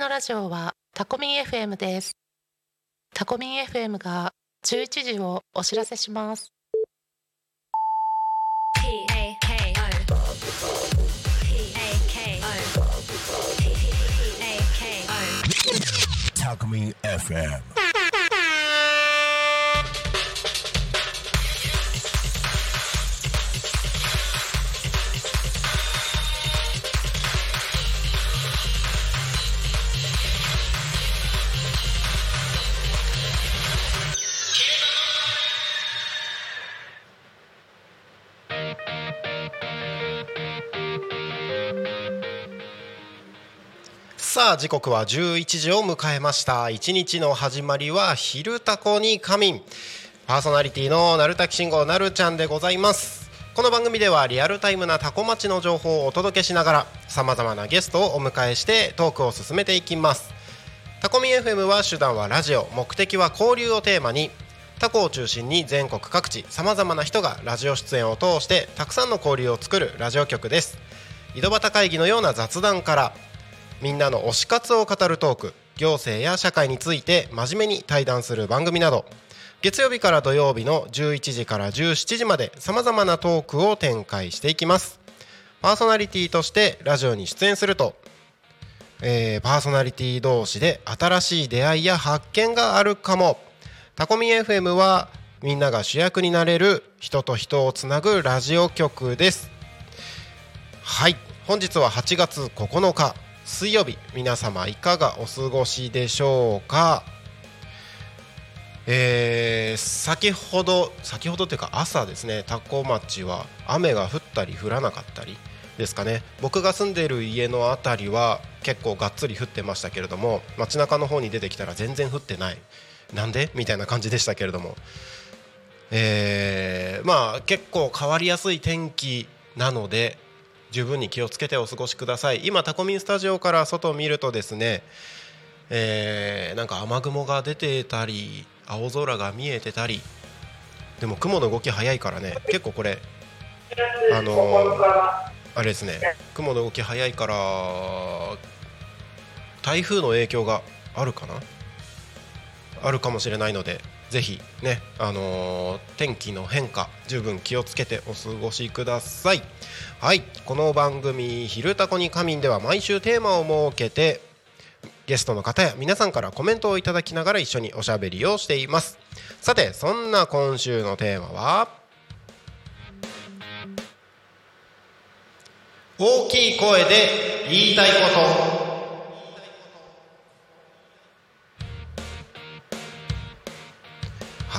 のラジオはタコミン FM です。タコミン FM が11時をお知らせします。Talk Me FM. さあ時刻は11時を迎えました。一日の始まりは昼タコに仮眠。パーソナリティのなるたきしんごなるちゃんでございます。この番組ではリアルタイムなタコ町の情報をお届けしながらさまざまなゲストをお迎えしてトークを進めていきます。タコミ FM は手段はラジオ。目的は交流をテーマに。タコを中心に全国各地さまざまな人がラジオ出演を通してたくさんの交流を作るラジオ局です。井戸端会議のような雑談からみんなの推し活を語るトーク行政や社会について真面目に対談する番組など。月曜日から土曜日の11時から17時までさまざまなトークを展開していきます。パーソナリティとしてラジオに出演すると、えーパーソナリティ同士で新しい出会いや発見があるかも。タコミ FM はみんなが主役になれる人と人をつなぐラジオ局です。はい。本日は8月9日。水曜日皆様いかがお過ごしでしょうか？えー先ほど先ほどというか朝ですね多古町は雨が降ったり降らなかったりですかね。僕が住んでいる家の辺りは結構がっつり降ってましたけれども街中の方に出てきたら全然降ってない。なんで？みたいな感じでしたけれども。えーまあ結構変わりやすい天気なので十分に気をつけてお過ごしください。今タコミンスタジオから外を見るとですね、えーなんか雨雲が出てたり青空が見えてたり。でも雲の動き早いからね結構これあのーあれですね雲の動き早いから台風の影響があるかな？あるかもしれないので。ぜひね、あのー天気の変化十分気をつけてお過ごしください。はいこの番組「昼タコに仮眠」では毎週テーマを設けてゲストの方や皆さんからコメントをいただきながら一緒におしゃべりをしています。さてそんな今週のテーマは？大きい声で言いたいこと。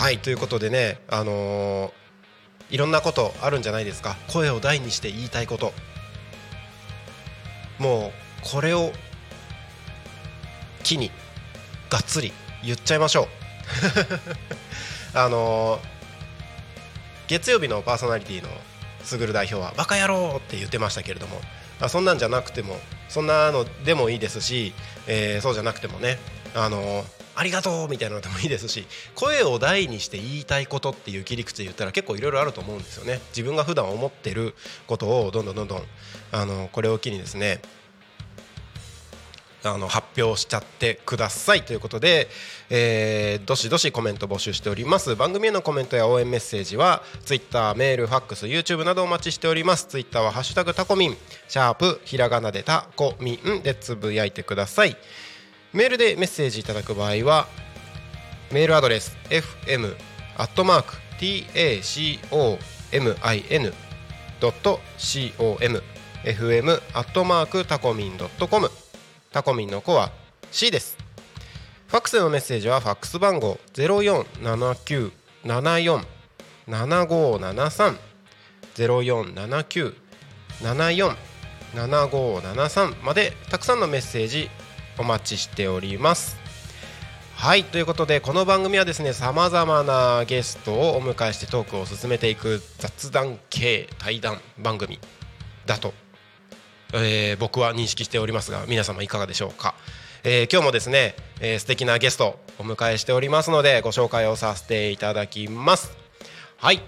はいということでねあのーいろんなことあるんじゃないですか。声を大にして言いたいこと。もうこれを機にがっつり言っちゃいましょう。あの月曜日のパーソナリティのすぐる代表は「バカ野郎!」って言ってましたけれども。あそんなんじゃなくてもそんなのでもいいですし、えーそうじゃなくてもねあのありがとうみたいなのでもいいですし声を大にして言いたいことっていう切り口で言ったら結構いろいろあると思うんですよね。自分が普段思ってることをどんどんどんどんあのこれを機にですねあの発表しちゃってくださいということで、えーどしどしコメント募集しております。番組へのコメントや応援メッセージはツイッターメールファックス YouTube などお待ちしております。ツイッターは「ハッシュタグタコミン」シャープひらがなでタコミンでつぶやいてください。メールでメッセージいただく場合はメールアドレス fm アットマーク tacomin ドット com fm アットマークタコミンドットコムタコミンの子は C です。ファックスのメッセージはファックス番号0479747573 0479747573までたくさんのメッセージお待ちしております。はいということでこの番組はですねさまざまなゲストをお迎えしてトークを進めていく雑談系対談番組だと、えー僕は認識しておりますが皆様いかがでしょうか、えー今日もですね、えー素敵なゲストをお迎えしておりますのでご紹介をさせていただきます。はい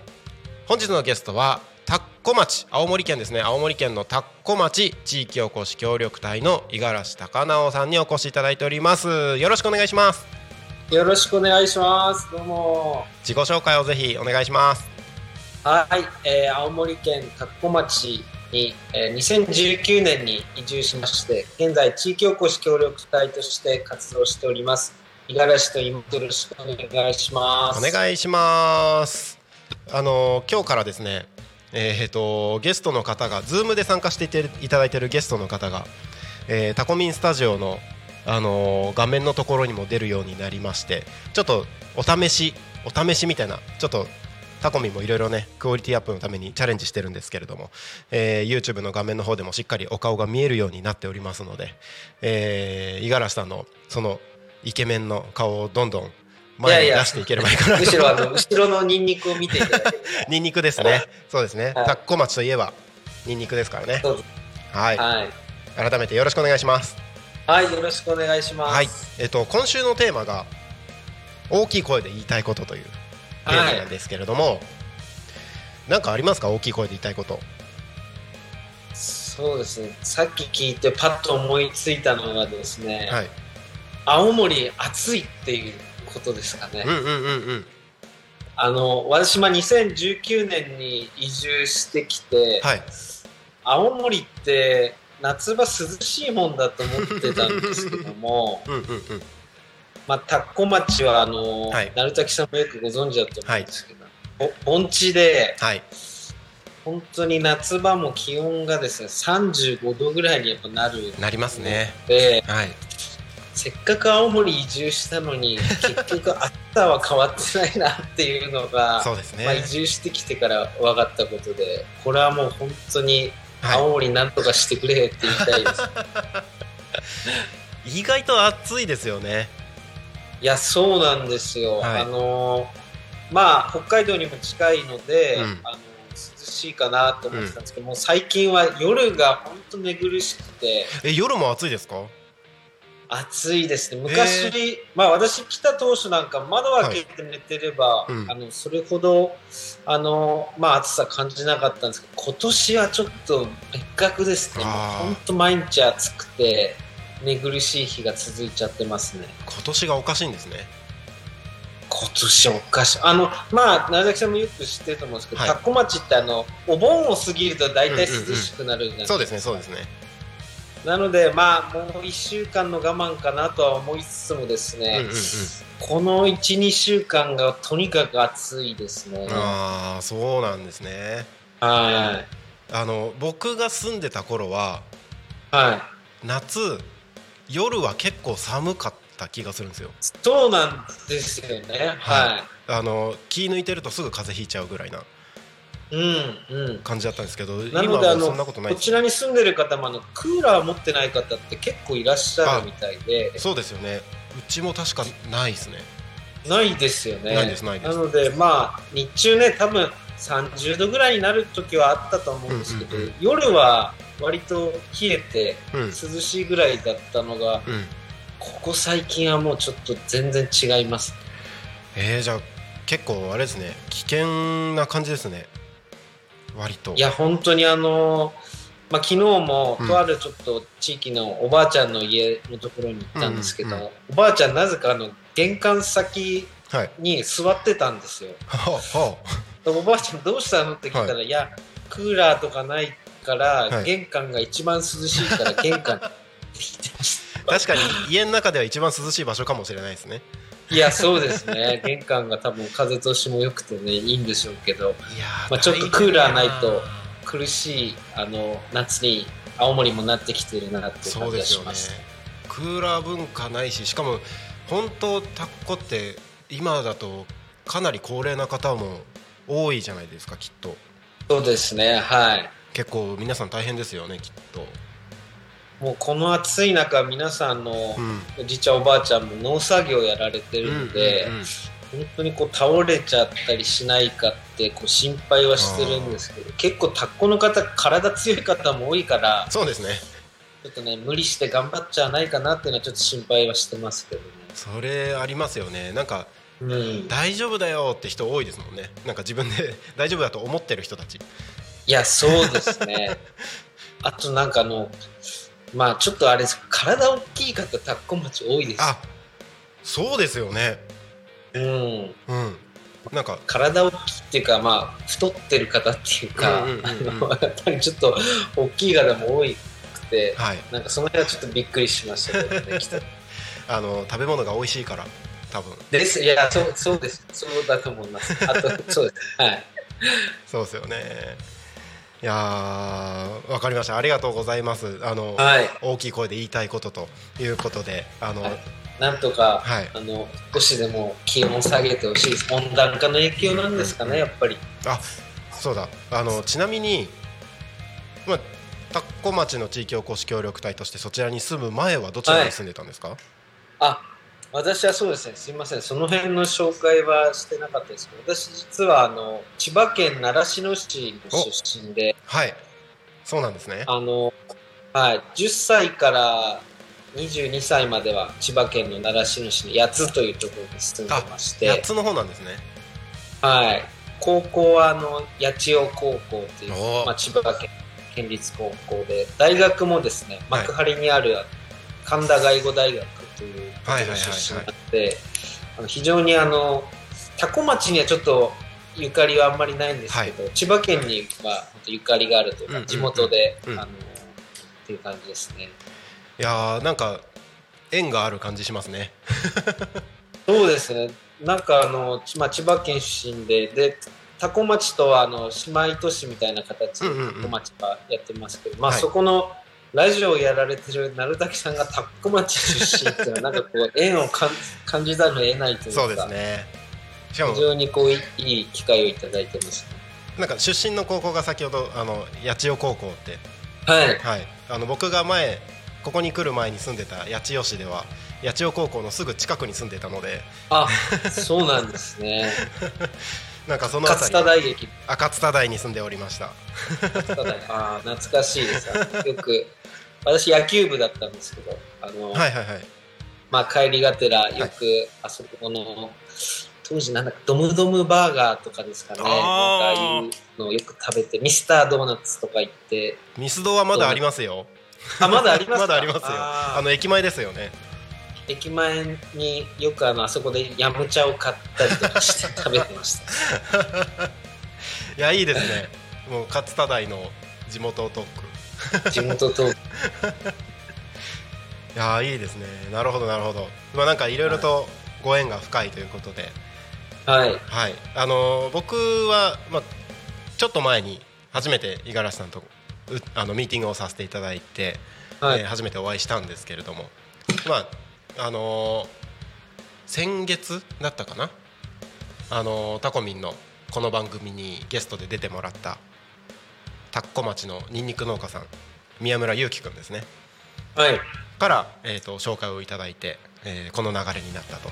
本日のゲストは田子町青森県ですね青森県の田子町地域おこし協力隊の五十嵐高直さんにお越しいただいておりますよろしくお願いしますよろしくお願いします。どうも。自己紹介をぜひお願いしますはい、えー青森県田子町に、えー2019年に移住しまして、現在地域おこし協力隊として活動しております。五十嵐と。よろしくお願いします。お願いしますあの今日からですねえー、とゲストの方が Zoom で参加していただいているゲストの方が、えータコミンスタジオの、あのー画面のところにも出るようになりましてちょっとお試しお試しみたいなちょっとタコミンもいろいろねクオリティアップのためにチャレンジしてるんですけれども、えー YouTube の画面の方でもしっかりお顔が見えるようになっておりますので五十嵐さんのそのイケメンの顔をどんどん前に出していければいいかなとむしろあの後ろのニンニクを見ていただけれ ニンニクですね。そうですね。はいタッコ町といえばニンニクですからね。はい。ば。はい。改めてよろしくお願いします。はい、よろしくお願いします。はい。えっと今週のテーマが大きい声で言いたいことというテーマなんですけれども、なんかありますか？大きい声で言いたいこと。そうですね。さっき聞いてパッと思いついたのがですね、はい。青森暑いっていうことですかね。うんうんうんうん。あの私まあ2019年に移住してきて、はい。青森って夏場涼しいもんだと思ってたんですけども うんうんうん。まあ田子町はあの、はい鳴滝さんもよくご存知だと思うんですけど、ぼ盆地ではい。本当に夏場も気温がですね35度ぐらいにやっぱなるなりますね。ではい。せっかく青森移住したのに結局暑さは変わってないなっていうのがそうですね。まあ、移住してきてから分かったことでこれはもう本当には青森なんとかしてくれって言いたいです、い。意外と暑いですよね。いやそうなんですよ、はいあのーまあ北海道にも近いので、うんあの涼しいかなと思ってたんですけど、もう最近は夜が本当寝苦しくてえ夜も暑いですか？暑いですね。昔、まあ私来た当初なんか窓開けて寝てれば、うん。あのそれほどあの、まあ、暑さ感じなかったんですけど今年はちょっと別格ですね。本当毎日暑くて寝苦しい日が続いちゃってますね。今年がおかしいんですね。今年おかしい。あのまあ長崎さんもよく知ってると思うんですけど、はい。田子町ってあのお盆を過ぎると大体涼しくなるじゃないですか、そうですね。そうですね。なのでまあもう1週間の我慢かなとは思いつつもですね、うんうんうん。この12週間がとにかく暑いですね。ああそうなんですね。はい。あの僕が住んでた頃ははい。夏夜は結構寒かった気がするんですよ。そうなんですよね。はあの気抜いてるとすぐ風邪ひいちゃうぐらいな感じだったんですけどなのであの今はそんなことないです。こちらに住んでる方もあのクーラー持ってない方って結構いらっしゃるみたいで。そうですよね。うちも確かないですね。ないですよね。ないですないです。のでまあ日中ね多分30度ぐらいになる時はあったと思うんですけど、うんうんうん。夜は割と冷えてうん。涼しいぐらいだったのが、うん。ここ最近はもうちょっと全然違います。えー、じゃあ結構あれですね。危険な感じですね割と。いや本当にあのまあ、昨日もうん。とあるちょっと地域のおばあちゃんの家のところに行ったんですけど、うんうんおばあちゃんなぜかあの玄関先はい。に座ってたんですよ。はあは。でおばあちゃんどうしたのって聞いたら、い、やクーラーとかないから、はい。玄関が一番涼しいから玄関って言ってました。あ確かに家の中では一番涼しい場所かもしれないですねいやそうですね。玄関が多分風通しも良くてねいいんでしょうけど。いやーまあちょっとクーラーないと苦しいあの夏に青森もなってきてるなっていう感じがそうですよね。しますクーラー文化ないししかも本当タッコって今だとかなり高齢な方も多いじゃないですかきっと。そうですねはい。結構皆さん大変ですよねきっともうこの暑い中皆さんのうん。おじいちゃんおばあちゃんも農作業やられてるので、本当にこう倒れちゃったりしないかってこう心配はしてるんですけど結構タッコの方体強い方も多いからそうですね。ちょっとね無理して頑張っちゃわないかなっていうのはちょっと心配はしてますけどね。それありますよね。なんかうん。大丈夫だよって人多いですもんね。なんか自分で 大丈夫だと思ってる人たち。いやそうですね。あとなんかあのまあちょっとあれです。体大きい方タッコ町多いです。あそうですよね。うん。うん。なんか。体大きいっていうかまあ太ってる方っていうか、やっぱりちょっと大きい方も多くてはい。なんかその辺はちょっとびっくりしましたけどね あの食べ物が美味しいから多分。です。いやそうそうです。そうだと思います。あとそうです。はい。そうですよねいやーわかりました。ありがとうございます。あの、はい。大きい声で言いたいことということであの、はい。なんとか、はい。あの少しでも気温を下げてほしい。です温暖化の影響なんですかねやっぱり。あそうだ。あのちなみに、まあ、田子町の地域おこし協力隊としてそちらに住む前はどちらに住んでたんですか、あ私はそうですね。すいません。その辺の紹介はしてなかったですけど私実はあの千葉県習志野市の出身ではい。そうなんですね。あの、はい、10歳から22歳までは千葉県の習志野市の八津というところに住んでまし8て、つの方なんですね。はい、高校はあの八千代高校というまあ、千葉県県立高校で大学もですねはい。幕張にある神田外語大学というところはいはいはい。はい出身なのであの非常にあの多古町にはちょっとゆかりはあんまりないんですけど、千葉県にはゆかりがあるというか地元で、うん。あのっていう感じですね。いやーなんか縁がある感じしますね。そうですね。なんかあの、ちまあ、千葉県出身で、で、多古町とはあの姉妹都市みたいな形で多古町がやってますけど、まあ、はい。そこのラジオをやられてる鳴滝さんが田子町出身っていうのは、なんかこう、縁を感感じざるを得ないというか、そうですねしかも非常にこういい機会をいただいてます、ね。なんか出身の高校が先ほどあの八千代高校ってはい。はいあの僕が前ここに来る前に住んでた八千代市では八千代高校のすぐ近くに住んでたのであ、そうなんですね。なんかその勝り田大劇、あ勝田台に住んでおりました。あー懐かしいです。よく、私野球部だったんですけど、あの、はいはいはい。まあ、帰りがてらよくあそこの、当時なんだかドムドムバーガーとかですかね。なんかああいうのをよく食べてミスタードーナツとか行って。ミスドはまだありますよ。あまだありますか？まだありますよ。あの駅前ですよね駅前によくあのあそこでヤムチャを買ったりとかして食べてました。いやいいですね。もう勝田台の地元トーク。地元と いやーいいですね。なるほどなるほど。まあなんかいろいろとご縁が深いということで。はい。はい。あのー僕は、まあ、ちょっと前に初めて五十嵐さんとうあのミーティングをさせていただいて、はい、えー初めてお会いしたんですけれども。まああのー先月だったかな？あのータコミンのこの番組にゲストで出てもらった田子町のニンニク農家さん宮村祐樹くんですね。はい。から、えー、と紹介をいただいて、えーこの流れになったと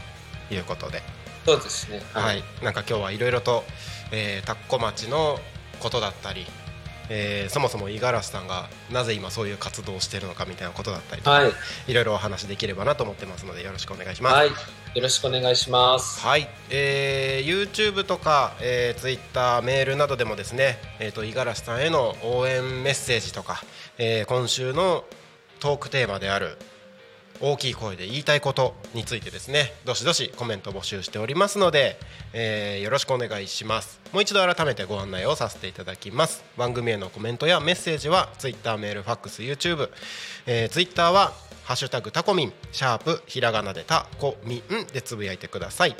いうことで、そうですね。はい。なんか今日はいろいろと、えー、田子町のことだったり、えーそもそも五十嵐さんがなぜ今そういう活動をしているのかみたいなことだったりとか、はい、いろいろお話できればなと思ってますのでよろしくお願いします。はい、よろしくお願いします。はい、えー YouTube とか、えー、Twitter、メールなどでもですね、えー、と五十嵐さんへの応援メッセージとか、えー今週のトークテーマである大きい声で言いたいことについてですね。どしどしコメント募集しておりますので、えーよろしくお願いします。もう一度改めてご案内をさせていただきます。番組へのコメントやメッセージは Twitter メールファックス YouTube、えー、Twitter はハッシュタグタコミンシャープひらがなでタコミンでつぶやいてください。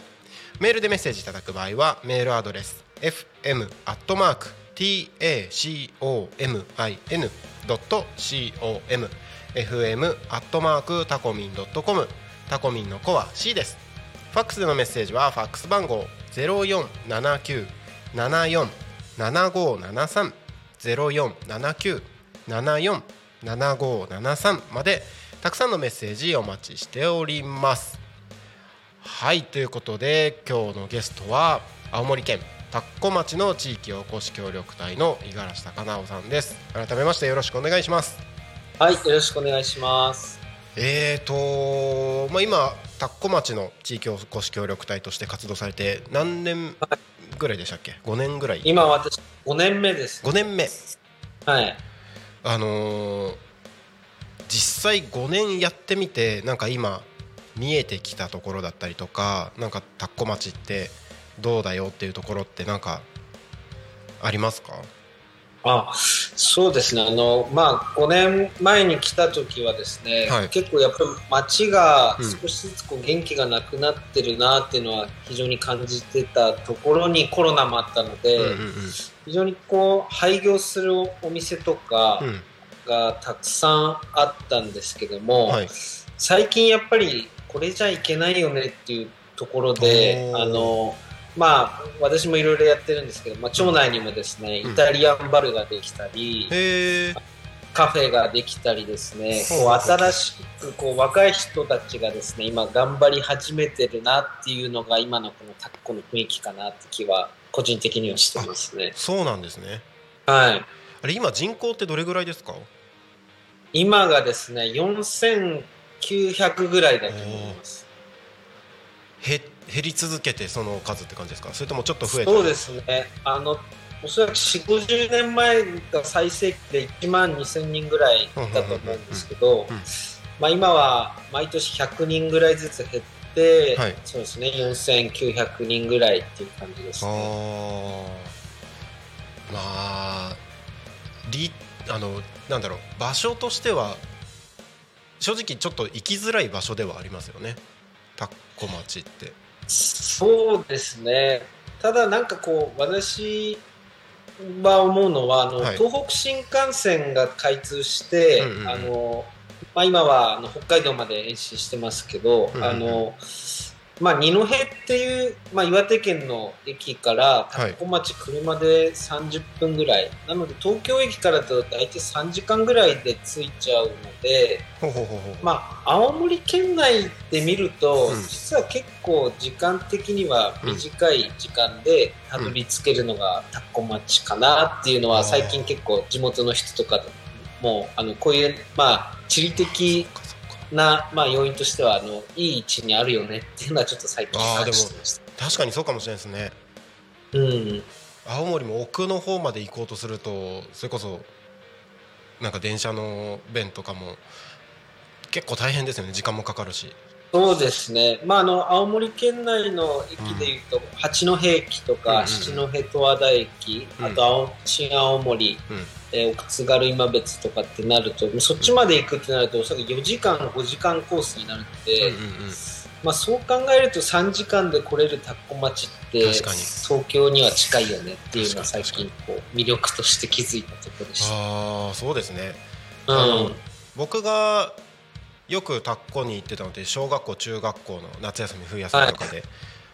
メールでメッセージいただく場合はメールアドレス fm アットマーク tacomin.com fm アットマークタコミン .com タコミンの子は C です。ファックスでのメッセージはファックス番号0479747573 0479747573までたくさんのメッセージお待ちしております。はいということで今日のゲストは青森県田子町の地域おこし協力隊の五十嵐貴直さんです。改めましてよろしくお願いします。はいよろしくお願いします。えーと、まあ、今田子町の地域おこし協力隊として活動されて何年ぐらいでしたっけ？5年ぐらい。今私5年目です。5年目。はい。あのー実際5年やってみてなんか今見えてきたところだったりとかなんか田子町ってどうだよっていうところってなんかありますか？あそうですね。あの、まあ、5年前に来た時はですね、はい。結構やっぱり街がうん。少しずつこう元気がなくなってるなっていうのは非常に感じてたところにコロナもあったので、うんうん非常にこう廃業するお店とかうん。うんがたくさんあったんですけども、はい。最近やっぱりこれじゃいけないよねっていうところであのまあ私もいろいろやってるんですけど、まあ、町内にもですね、うん。イタリアンバルができたり、へえカフェができたりですねこう新しくこう若い人たちがですね今頑張り始めてるなっていうのが今のこのタッコの雰囲気かなって気は個人的にはしてますね。そうなんですね。はい。あれ今人口ってどれぐらいですか？今がですね4900ぐらいだと思います。へ減り続けてその数って感じですか？それともちょっと増えた？そうですね。あの、おそらく4、50年前が最盛期で1万2000人ぐらいだと思うんですけど今は毎年100人ぐらいずつ減って、はい。そうですね、4900人ぐらいっていう感じですあね。ー。まありあのなんだろう。場所としては正直ちょっと行きづらい場所ではありますよね。田子町ってそうですね。ただなんかこう、私は思うのは、あの、はい。東北新幹線が開通して、うんうんうん。あの、まあ今はあの北海道まで延伸してますけど、うんうんうん。あの、まあ二戸っていう、まあ岩手県の駅からはい。田子町車で30分ぐらい。なので東京駅からだと大体3時間ぐらいで着いちゃうので、まあ、青森県内で見ると、うん。実は結構時間的には短い時間でたどり着けるのが田子町かなっていうのは最近結構地元の人とかもあのこういう、まあ、地理的な、まあ、要因としてはあのいい位置にあるよねっていうのはちょっと最近あー感じてました。確かにそうかもしれないですね。うん。青森も奥の方まで行こうとするとそれこそなんか電車の便とかも結構大変ですよね。時間もかかるしそうですね、まあ、あの青森県内の駅でいうと、八戸駅とか、うんうんうん。七戸十和田駅、うん。あと青新青森、うん。えー奥津軽今別とかってなると、そっちまで行くってなると、おそらく4時間、5時間コースになるので、うんうんうん。まあ、そう考えると3時間で来れる田子町って、東京には近いよねっていうのは最近こう魅力として気づいたところでした。ああそうですね。うん。僕がよく田子に行ってたので小学校中学校の夏休み冬休みとかで、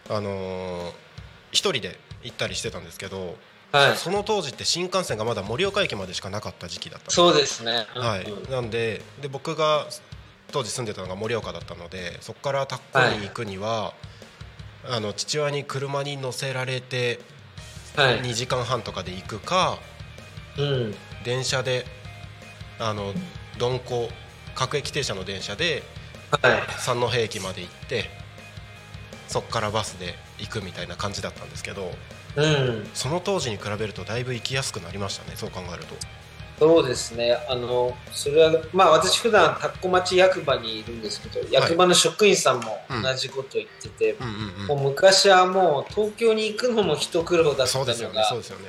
あのー一人で行ったりしてたんですけど、はい、その当時って新幹線がまだ盛岡駅までしかなかった時期だったそうですね。はい。うん、なんでで僕が当時住んでたのが盛岡だったのでそこから田子に行くには、あの父親に車に乗せられてはい。2時間半とかで行くかうん。電車であの鈍行各駅停車の電車ではい三戸駅まで行ってそこからバスで行くみたいな感じだったんですけどうんその当時に比べるとだいぶ行きやすくなりましたねそう考えると。そうですね。あの、それは、まあ私普段田子町役場にいるんですけど、役場の職員さんも同じこと言ってて、もう昔はもう東京に行くのも一苦労だったのが、そうですよねそうですよね。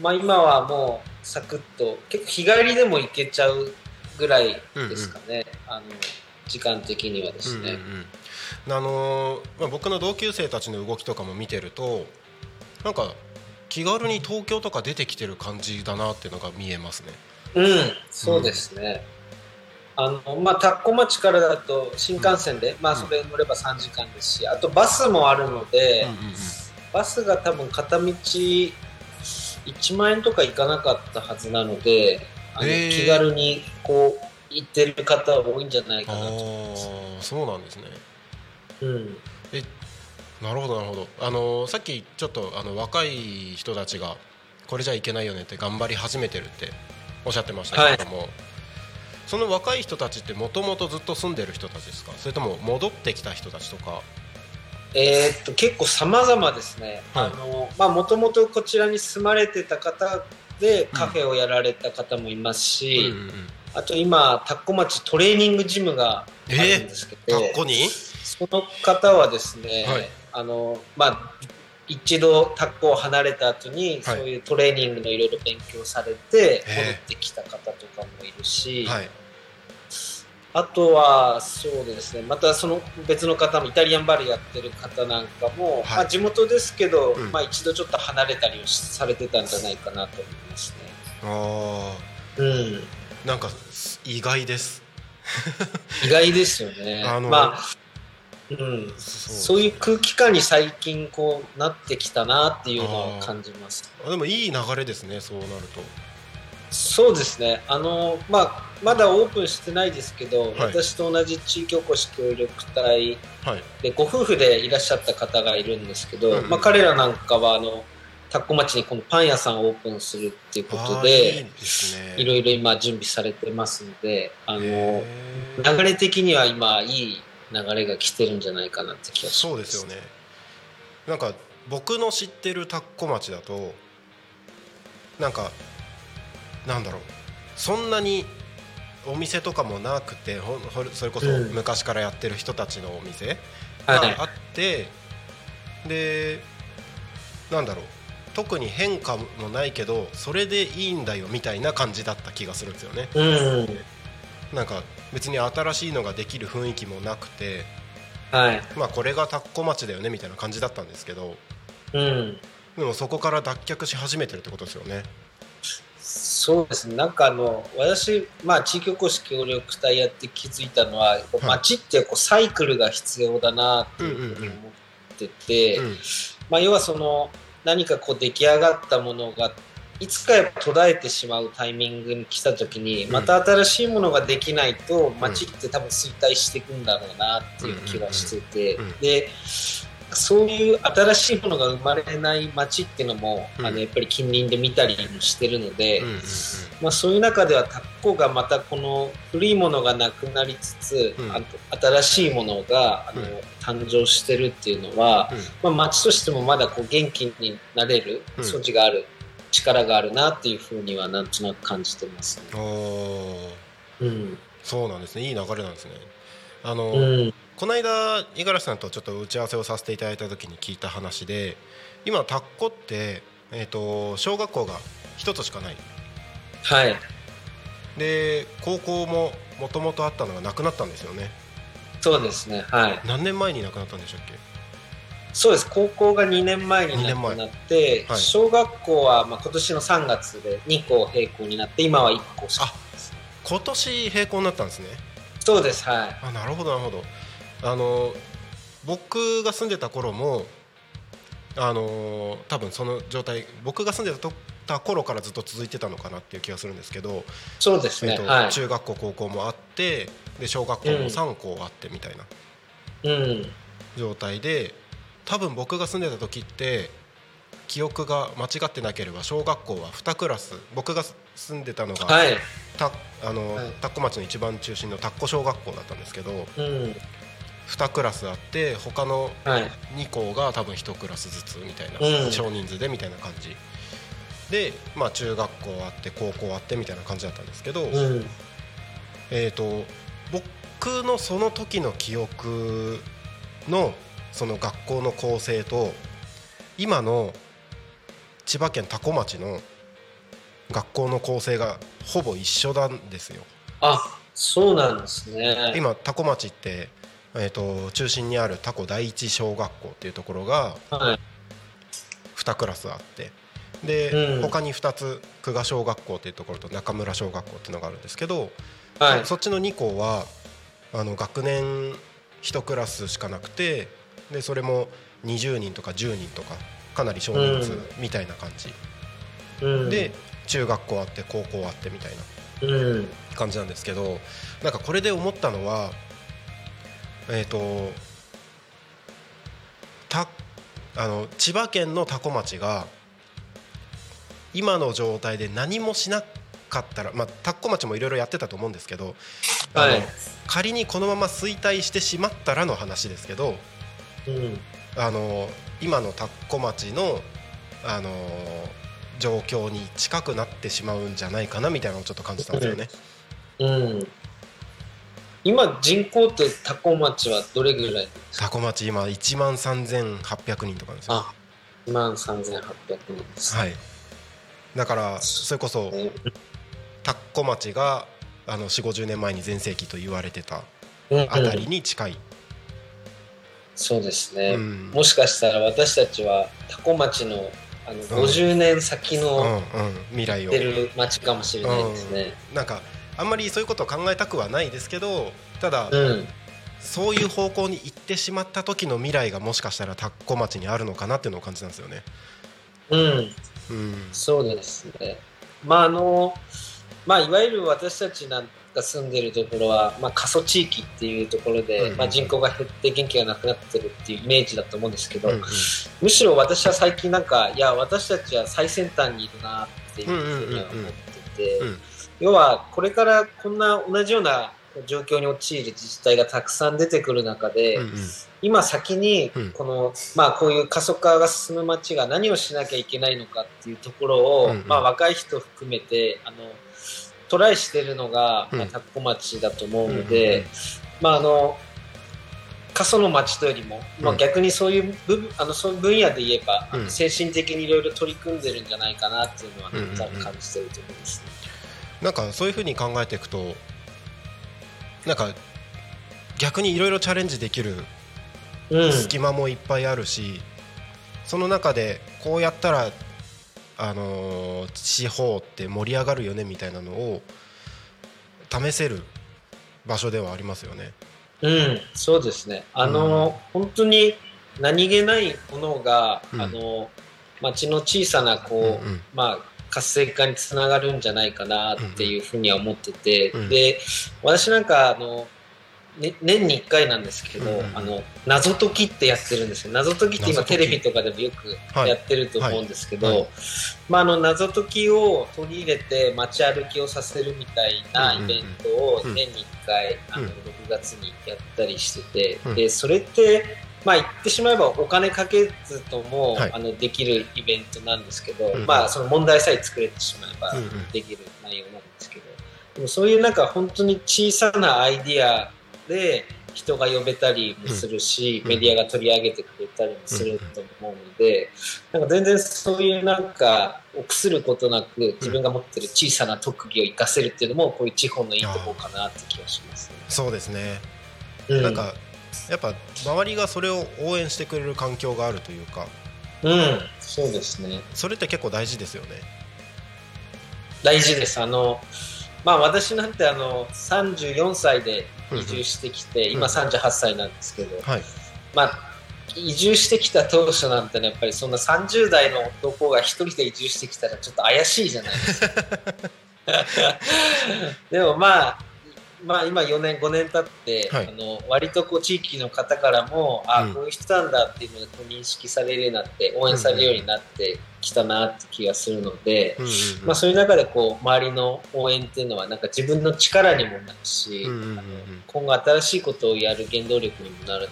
まあ今はもうサクッと、結構日帰りでも行けちゃうぐらいですかね。あの、時間的にはですね。うんうんうんあのーまあ、僕の同級生たちの動きとかも見てるとなんか気軽に東京とか出てきてる感じだなっていうのが見えますね。うん、そうですね。あの、まあ、田子町からだと新幹線で、まあ、それ乗れば3時間ですし、あとバスもあるので、うんうんうんバスが多分片道1万円とか行かなかったはずなので、気軽にこう行ってる方は多いんじゃないかなと思います。そうなんですね。うん、なるほどなるほど。あのーさっきちょっとあの若い人たちがこれじゃいけないよねって頑張り始めてるっておっしゃってましたけれども、その若い人たちってもともとずっと住んでる人たちですか？それとも戻ってきた人たちとか？えーっと結構様々ですね。はいあのまあもともとこちらに住まれてた方でカフェをやられた方もいますし、うんうんうん。あと今田子町トレーニングジムがあるんですけど、タッコに？その方はですね、はい。あのまあ一度タッコを離れた後に、はい。そういうトレーニングのいろいろ勉強されて戻ってきた方とかもいるし、はいあとはそうですね。またその別の方もイタリアンバルやってる方なんかも、はい。まあ、地元ですけど、うん。まあ、一度ちょっと離れたりをしされてたんじゃないかなと思いますね。あうん、ーなんか意外です。意外ですよね。あのまあうん、そそういう空気感に最近こうなってきたなっていうのを感じます。でもいい流れですねそうなるとそうですね。あのまあまだオープンしてないですけど、はい。私と同じ地域おこし協力隊はい。でご夫婦でいらっしゃった方がいるんですけど、まあ彼らなんかはあの田子町にこのパン屋さんをオープンするっていうことで、ね。いろいろ今準備されてますので、あのへ流ーれ的には今いい流れが来てるんじゃないかなって気がします。そうですよね。なんか僕の知ってる田子町だとなんかなんだろう。そんなにお店とかもなくてほんほそれこそうん。昔からやってる人たちのお店はい。があって、でなんだろう。特に変化もないけどそれでいいんだよみたいな感じだった気がするんですよね。うん、なんか別に新しいのができる雰囲気もなくてはい、まあこれが田子町だよねみたいな感じだったんですけどうん。でもそこから脱却し始めてるってことですよね。そうですね、なんかあの私、まあ、地域おこし協力隊やって気づいたのは、こうはい街ってこうサイクルが必要だなっていうふうに思ってて、うん。まあ、要はその何かこう出来上がったものがいつかやっぱ途絶えてしまうタイミングに来た時にん。また新しいものができないと街って多分衰退していくんだろうなっていう気がしててでそういう新しいものが生まれない街っていうのも、うん。あのやっぱり近隣で見たりもしてるので、うんうんまあ、そういう中ではタッコがまたこの古いものがなくなりつつ、うん。あと新しいものがあの、うん。誕生してるっていうのは、うん。まあ、町としてもまだこう元気になれるうん。素地がある、力があるなっていうふうにはなんとなく感じてます、ね。うん。そうなんですね。いい流れなんですね。あの、うんこの間五十嵐さんとちょっと打ち合わせをさせていただいた時に聞いた話で今田子って、えー、と小学校が一つしかない。はい。で高校ももともとあったのがなくなったんですよね。そうですね。はい。何年前になくなったんでしたっけ？そうです。高校が2年前になくなって、はい。小学校はまあ今年の3月で2校並行になって今は1校しか今年並行になったんですね。そうです。はい。あなるほどなるほどあの僕が住んでた頃もあの多分その状態僕が住んでたとた頃からずっと続いてたのかなっていう気がするんですけど、そうですね、えっとはい。中学校高校もあってで小学校も3校あってみたいなうん。状態で多分僕が住んでた時って記憶が間違ってなければ小学校は2クラス僕が住んでたのが、はい。たあのはい。田子町の一番中心の田子小学校だったんですけどうん2クラスあって他のはい。2校が多分1クラスずつみたいな、うん。少人数でみたいな感じ。で、まあ、中学校あって高校あってみたいな感じだったんですけど、うん。えー、と僕のその時の記憶のその学校の構成と今の千葉県多古町の学校の構成がほぼ一緒なんですよ。あそうなんですね。今多古町って、えー、と中心にある多古第一小学校っていうところがはい。2クラスあって。で、うん。他に2つ久我小学校っていうところと中村小学校っていうのがあるんですけど、はい。そっちの2校はあの学年1クラスしかなくてでそれも20人とか10人とかかなり少人数みたいな感じ、うん。で中学校あって高校あってみたいなうん。感じなんですけどなんかこれで思ったのはえっ、とたあの千葉県の多古町が今の状態で何もしなかったら、まあ、田子町もいろいろやってたと思うんですけど、あのはい仮にこのまま衰退してしまったらの話ですけどうんあの今の田子町のあの状況に近くなってしまうんじゃないかなみたいなのをちょっと感じたんですよね。うん。今人口って多古町はどれぐらいですか？田子町今1万3800人とかですよ。あ、2万3800人です。はい。だからそれこそね田子町があの4 5 0年前に全盛期と言われてたうんあたりに近い。そうですね、うんもしかしたら私たちは多古町のあの50年先うんのうん未来を出る町かもしれないですね。なんかあんまりそういうことを考えたくはないですけどただ、うん、そういう方向に行ってしまった時の未来がもしかしたら田子町にあるのかなっていうのを感じたんですよね。うん、うん。そうですね。まああのまあいわゆる私たちなんか住んでるところは、まあ、過疎地域っていうところで、うん。うんまあ、人口が減って元気がなくなってるっていうイメージだと思うんですけど、うんうん。むしろ私は最近なんかいや私たちは最先端にいるなっていうふうには思ってて、うんうん要はこれからこんな同じような状況に陥る自治体がたくさん出てくる中で、うんうん。今先にうん。この、まあこういう過疎化が進む街が何をしなきゃいけないのかっていうところを、うんうん。まあ若い人含めてあのトライしてるのが、うん。まあ、田子町だと思うのうんで、うんうん。まああの過疎の町というよりも、まあ、うん。逆にそういう部分あのそういう分野で言えば、精神的にいろいろ取り組んでるんじゃないかなっていうのは、ねうんうんうん。多分感じてると思いますね。なんかそういうふうに考えていくとなんか逆にいろいろチャレンジできるうん隙間もいっぱいあるし、その中でこうやったら、あのー地方って盛り上がるよねみたいなのを試せる場所ではありますよね。うん、そうですね。あの、本当に何気ないものが、うんあの町の小さなこう、うんうんまあ活性化につながるんじゃないかなっていうふうには思ってて、うん。で私なんかあの、ね、年に1回なんですけど、うんうんあの謎解きってやってるんですよ。謎解きって今テレビとかでもよくはい。やってると思うんですけど、はい。はいまあ、あの謎解きを取り入れて街歩きをさせるみたいなイベントを年に1回、あのうん。6月にやったりしてて、うん。でそれって、まあ、言ってしまえばお金かけずとも、はい。あのできるイベントなんですけど、うんまあ、その問題さえ作れてしまえばうんうんできる内容なんですけど、でもそういうなんか本当に小さなアイディアで人が呼べたりもするし、うんメディアが取り上げてくれたりもすると思うので、なんか全然そういうなんか臆することなく自分が持ってる小さな特技を活かせるっていうのもこういう地方のいいところかなって気がしますね。そうですね、うん、なんかやっぱ周りがそれを応援してくれる環境があるというかうん、そうですね。それって結構大事ですよね。大事です。あの、まあ私なんてあの34歳で移住してきて、ん今38歳なんですけど、はい、まあ移住してきた当初なんてね、やっぱりそんな30代の男が一人で移住してきたらちょっと怪しいじゃないですか。でもまあ、まあ今4年5年経って、はい。あの割とこう地域の方からも、あうん。こういう人なんだっていうのがこう認識されるようになって応援されるようになってきたなって気がするので、うんうんうん。まあ、そういう中でこう周りの応援っていうのはなんか自分の力にもなるし、うんうんうんうん。あの今後新しいことをやる原動力にもなる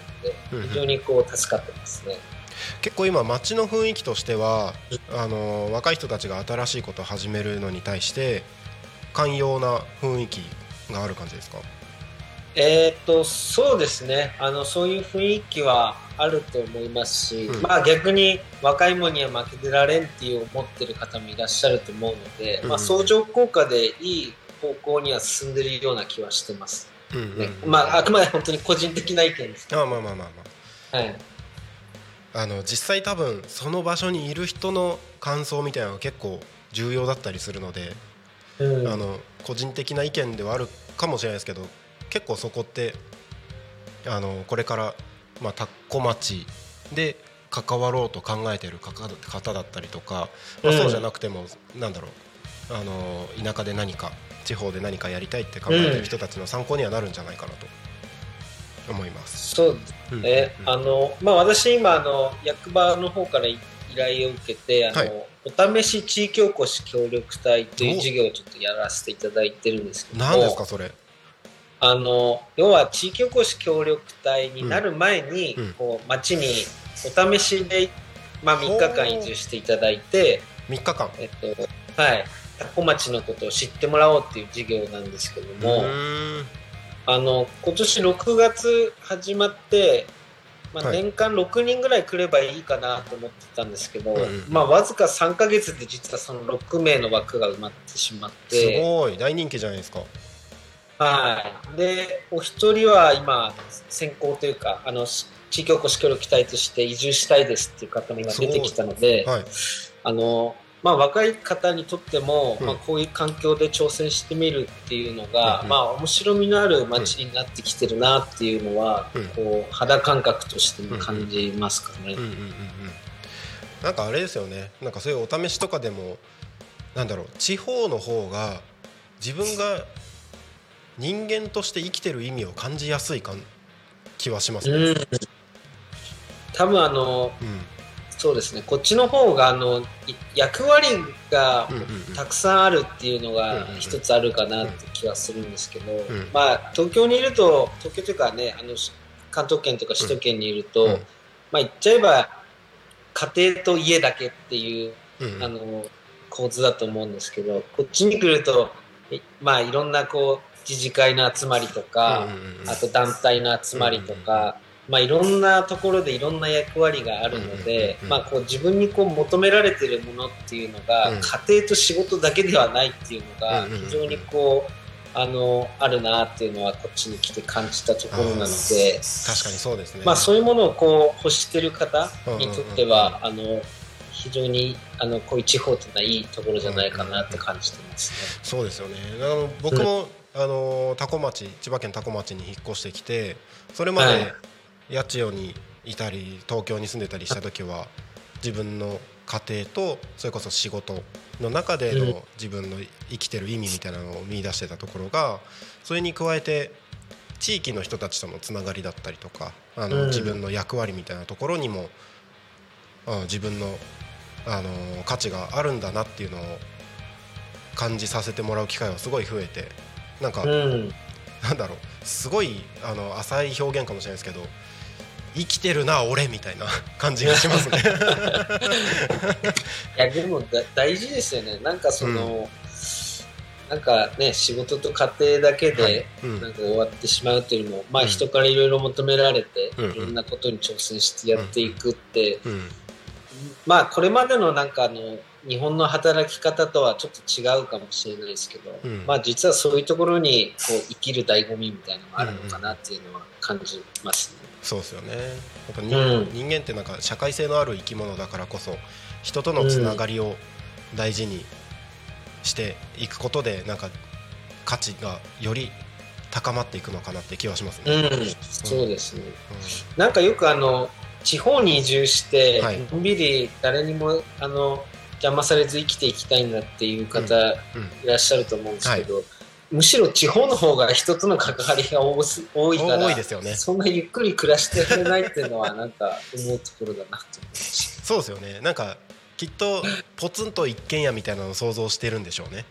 ので非常にこう助かってますね。結構今街の雰囲気としてはあの若い人たちが新しいことを始めるのに対して寛容な雰囲気がある感じですか？えーっとそうですね。あのそういう雰囲気はあると思いますし、うん。まあ、逆に若い者には負けてられんっていう思ってる方もいらっしゃると思うので、うん。まあ、相乗効果でいい方向には進んでるような気はしてます、うんうんね。まあ、あくまで本当に個人的な意見です、あまあまあまあまあ。はい、あの実際多分その場所にいる人の感想みたいなのが結構重要だったりするので、うん。あの個人的な意見ではあるかもしれないですけど結構そこってあのこれから、まあ、田子町で関わろうと考えている方だったりとか、まあ、うん。そうじゃなくても、なんだろうあの田舎で何か地方で何かやりたいって考えてる人たちの参考にはなるんじゃないかなと。思います。そううんね、うん。あのまあ、私今あの役場の方から依頼を受けてあの、はいお試し地域おこし協力隊という事業をちょっとやらせていただいてるんですけど何ですかそれ？ああの要は地域おこし協力隊になる前に、うん。うん。こう町にお試しで、まあ、3日間移住していただいて、3日間。えっとはい、多古町のことを知ってもらおうっていう事業なんですけどうも、あの今年6月始まって、まあ、はい。年間6人ぐらい来ればいいかなと思ってたんですけど、うんうんまあ、わずか3ヶ月で実はその6名の枠が埋まってしまっすて。ごい。大人気じゃないですか。はい、でお一人は今先行というかあのし地域おこし協力隊として移住したいですっていう方も今出てきたので、はい。あのまあ、若い方にとっても、うん。まあ、こういう環境で挑戦してみるっていうのが、うんうん。まあ、面白みのある街になってきてるなっていうのは、うん。こう肌感覚としても感じますかね。なんかあれですよね。なんかそういうお試しとかでもなんだろう地方の方が自分が人間として生きてる意味を感じやすいかん気はしますね。うん。多分あのうんそうですね。こっちの方があのい役割がたくさんあるっていうのうんが一つあるかなって気はするんですけど、んまあ東京にいると東京というかねあのし関東圏とか首都圏にいると、うん。まあ言っちゃえば家庭と家だけっていううんあの構図だと思うんですけどこっちに来るとえまあいろんなこう自治会の集まりとか、あと団体の集まりとか、まあ、いろんなところでいろんな役割があるので、うんうんうんまあ、こう自分にこう求められてるものっていうのが、うん家庭と仕事だけではないっていうのがうんうんうん非常にこうあのあるなっていうのはこっちに来て感じたところなので。確かにそうですね。まあ、そういうものをこう欲してる方にとっては、あの非常にあのこういう地方っていうのはいいところじゃないかなって感じてますね。そうですよね。あの僕も、あの多古町千葉県多古町に引っ越してきてそれまはいで八千代にいたり東京に住んでたりした時は自分の家庭とそれこそ仕事の中でうん。の自分の生きてる意味みたいなのを見出してたところがそれに加えて地域の人たちとのつながりだったりとかあの、うん。自分の役割みたいなところにも、うん自分のあの価値があるんだなっていうのを感じさせてもらう機会がすごい増えてなんか、うん、なんだろうすごいあの浅い表現かもしれないですけど生きてるな俺みたいな 感じがしますね。いやでもだ大事ですよね。なんかその、なんかね仕事と家庭だけはい。でうん。なんか終わってしまうというよりも、まあうん。人からいろいろ求められて、うんうん。いろんなことに挑戦してやっていくって、うん。まあこれまでのなんかあの日本の働き方とはちょっと違うかもしれないですけど、うんまあ実はそういうところにこう生きる醍醐味みたいなのがあるのかなっていうのは感じますね。そうですよねやっぱに、うん人間ってなんか社会性のある生き物だからこそ人とのつながりを大事にしていくことでなんか価値がより高まっていくのかなって気はしますね。うん、そうですね。なんかよくあの地方に移住してはいのんびり誰にもあの邪魔されず生きていきたいんだっていう方うんいらっしゃると思うんですけど、むしろ地方の方が人との関わりが多す多いから多いですよねそんなゆっくり暮らしてられないっていうのはなんか思うところだなと思いましそうですよねなんかきっとポツンと一軒家みたいなのを想像してるんでしょうね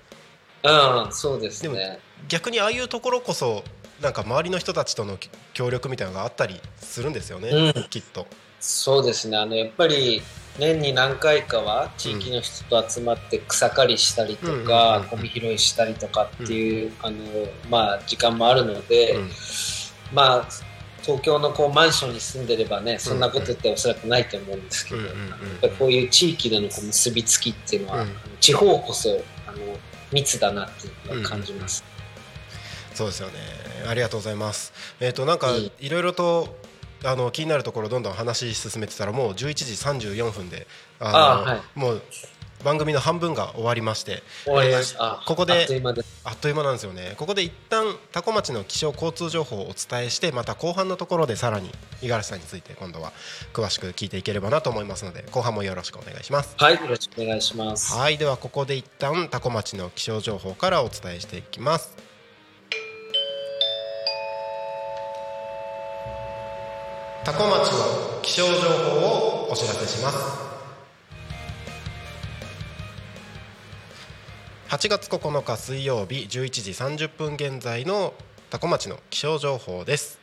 た。うん、そうですでね。逆にああいうところこそなんか周りの人たちとの協力みたいなのがあったりするんですよね、うんきっと。そうですね。あのやっぱり年に何回かは地域の人と集まって草刈りしたりとかうんゴミ拾いしたりとかっていう、あのまあ時間もあるので、うん。まあ東京のこうマンションに住んでればねそんなことっておそらくないと思うんですけど、こういう地域でのこう結びつきっていうのは、地方こそあの密だなっていうのは感じます。そうですよね。ありがとうございます。えっ、となんかいろいろとあの気になるところどんどん話進めてたらもう11時34分であのあはい。もう番組の半分が終わりまして終わりました。あここであっという間です。あっという間なんですよね。ここで一旦多古町の気象交通情報をお伝えしてまた後半のところでさらに五十嵐さんについて今度は詳しく聞いていければなと思いますので後半もよろしくお願いします。はい、よろしくお願いします。はいではここで一旦多古町の気象情報からお伝えしていきます多古町の気象情報をお知らせします。8月9日水曜日11時30分現在の多古町の気象情報です。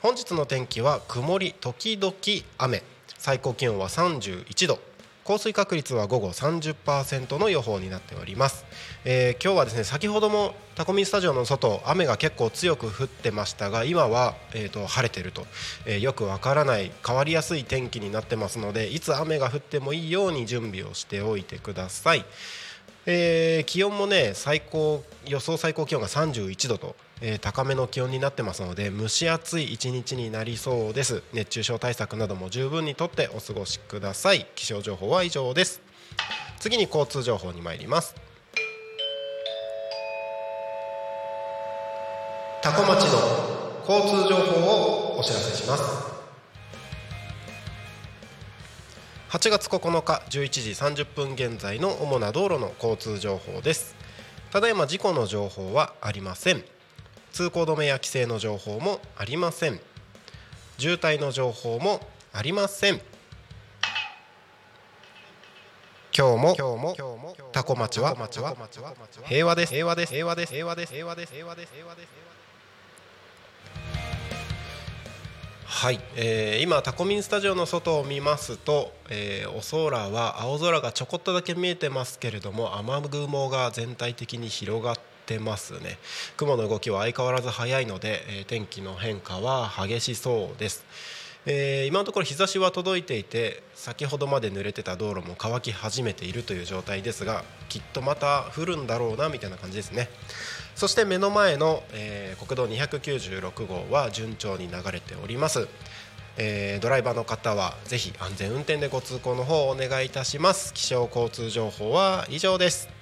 本日の天気は曇り時々雨。最高気温は31度。降水確率は午後30%の予報になっております、えー今日はですね先ほどもタコミンスタジオの外雨が結構強く降ってましたが今は、えー、と晴れてると、えーよくわからない変わりやすい天気になってますのでいつ雨が降ってもいいように準備をしておいてください。えー気温もね最高予想最高気温が31度と、えー高めの気温になってますので蒸し暑い一日になりそうです。熱中症対策なども十分にとってお過ごしください。気象情報は以上です。次に交通情報に参ります。多古町の交通情報をお知らせします。8月9日11時30分現在の主な道路の交通情報です。ただいま事故の情報はありません。通行止めや規制の情報もありません。渋滞の情報もありません。今日も今日もタコ町は平和です。平和です。平和です。平和です。平和です。平和です平和ですはい、えー今タコミンスタジオの外を見ますと、えーお空は青空がちょこっとだけ見えてますけれども雨雲が全体的に広がってますね。雲の動きは相変わらず速いので、え天気の変化は激しそうです、えー今のところ日差しは届いていて先ほどまで濡れてた道路も乾き始めているという状態ですがきっとまた降るんだろうなみたいな感じですね。そして目の前の、えー国道296号は順調に流れております、えードライバーの方はぜひ安全運転でご通行の方をお願いいたします。気象交通情報は以上です。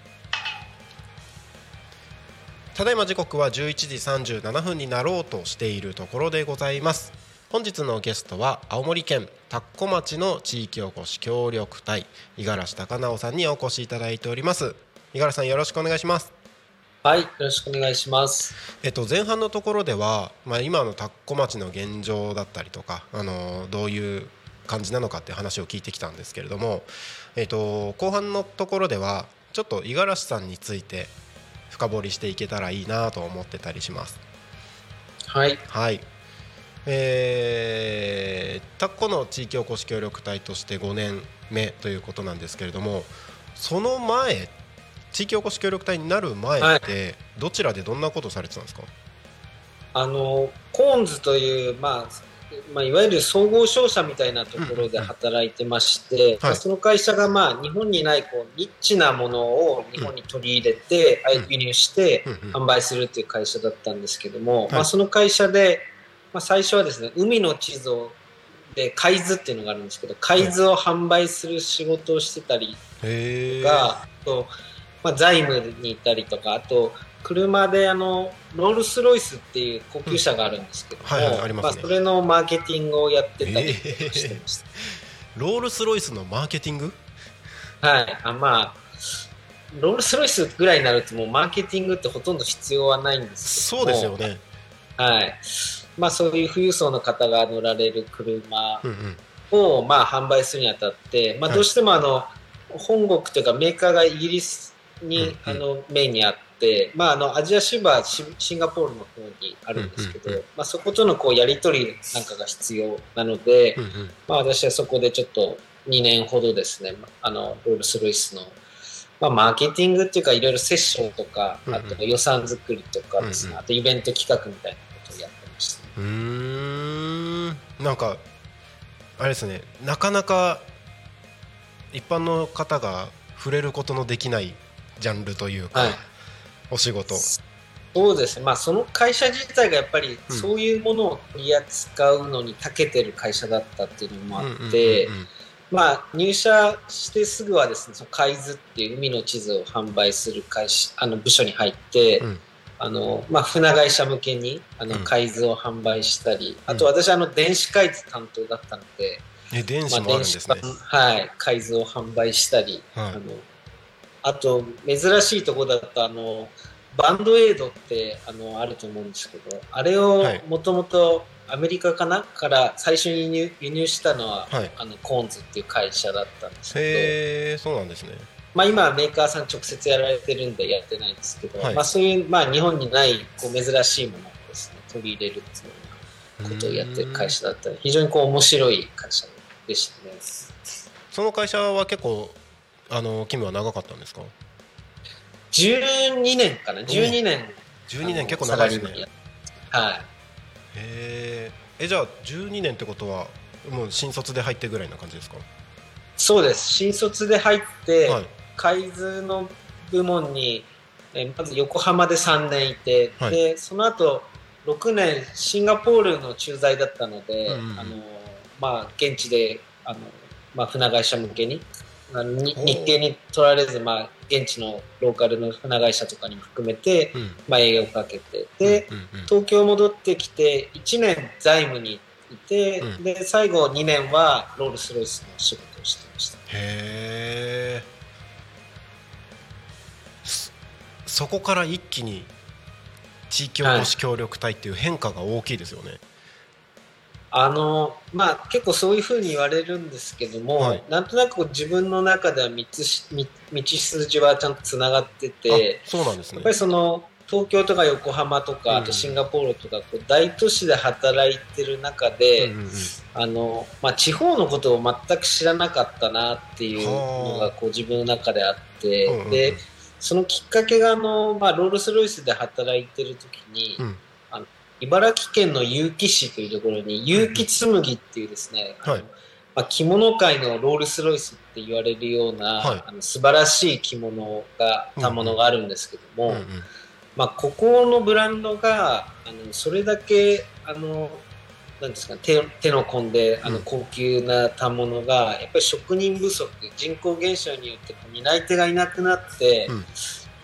ただいま時刻は11時37分になろうとしているところでございます。本日のゲストは青森県田子町の地域おこし協力隊五十嵐貴直さんにお越しいただいております。五十嵐さんよろしくお願いします。はい、よろしくお願いします。えっと、前半のところでは、まあ、今の田子町の現状だったりとか、あのどういう感じなのかって話を聞いてきたんですけれども、えっと、後半のところではちょっと五十嵐さんについて深掘りしていけたらいいなと思ってたりします。はい、はい。えー、田子の地域おこし協力隊として5年目ということなんですけれどもその前地域おこし協力隊になる前って、どちらでどんなことされてたんですか？あのコーンズという、まあまあ、いわゆる総合商社みたいなところで働いてまして、まあその会社が、まあ、日本にないこうニッチなものを日本に取り入れて、うん。輸入してうんうん。販売するっていう会社だったんですけども、い。まあ、その会社で、まあ、最初はですね海の地図をで海図っていうのがあるんですけど海図を販売する仕事をしてたりへー。が、あとまあ、財務に行ったりとかあと車であのロールス・ロイスっていう高級車があるんですけども、はいはいありますね。それのマーケティングをやってたりしてました、ロールス・ロイスのマーケティング？はい。あまあロールス・ロイスぐらいになるともうマーケティングってほとんど必要はないんですけどそうですよね、はい。まあ、そういう富裕層の方が乗られる車うんうん、を、まあ、販売するにあたって、まあ、はいどうしてもあの本国というかメーカーがイギリスに、うんうん。あのメインにあって、まあ、あのアジア支部はシシンガポールの方にあるんですけど、うんうんうん。まあ、そことのこうやり取りなんかが必要なので、うんうん。まあ、私はそこでちょっと2年ほどですねあのロールス・ロイスの、まあ、マーケティングっていうかいろいろセッションとかうんうん。あと予算作りとかですね、うんうん。あとイベント企画みたいなことをやってました、ね。うーん。なんかあれですねなかなか一般の方が触れることのできないジャンルというか、はいお仕事。そうですね、まあ、その会社自体がやっぱりうん。そういうものを取り扱うのに長けてる会社だったっていうのもあうんうんうんって、うん。まあ、入社してすぐはですね、その海図っていう海の地図を販売する会社あの部署に入って、うん。あのまあ、船会社向けにあのうん。海図を販売したり、あと私あの電子海図担当だったので、え電子まあ、もあるんですね、電子版はい、海図を販売したり、はい。あのあと珍しいところだとあのバンドエイドってあのあると思うんですけどあれをはい。もともとアメリカかな？から最初に輸入輸入したのは、はい。あのコーンズっていう会社だったんですけど、へえそうなんですね。まあ、今はメーカーさん直接やられてるんでやってないんですけど、はい。まあ、そういう、まあ、日本にないこう珍しいものをで取り入れるっていうようなことをやってる会社だったり非常にこう面白い会社でしたね。その会社は結構あの勤務は長かったんですか？12年かな。12年。12年結構長いですね。はい。へええじゃあ12年ってことはもう新卒で入ってぐらいな感じですか？そうです。新卒で入って、はい。海図の部門に、えーまず横浜で3年いて、はい。でその後6年シンガポールの駐在だったので、うんうんうん。あのまあ、現地であの、まあ、船会社向けに日程に取られず、まあ、現地のローカルの船会社とかにも含めて、うん。まあ、営業をかけてで、うんうん東京戻ってきて1年財務にいて、うん。で最後2年はロールスロイスの仕事をしてました。へえ。そそこから一気に地域おこし協力隊っていう変化が大きいですよね、あのまあ、結構そういうふうに言われるんですけども、はい。なんとなく自分の中では道し道道筋はちゃんとつながっててあそうなんですね。やっぱりその東京とか横浜とか、うんあとシンガポールとかこう大都市で働いてる中で、あのまあ、地方のことを全く知らなかったなっていうのがこう自分の中であって、でそのきっかけがあの、まあ、ロールス・ロイスで働いてる時に、うん茨城県の結城市というところに結城紬っていうですね、はい。まあ、着物界のロールス・ロイスって言われるような、はい。あの素晴らしい着物がたものがあるんですけども、うんうん。まあ、ここのブランドがあのそれだけあのなんですかね手手の込んであのうん。高級な反物がやっぱり職人不足人口減少によって担い手がいなくなって、うん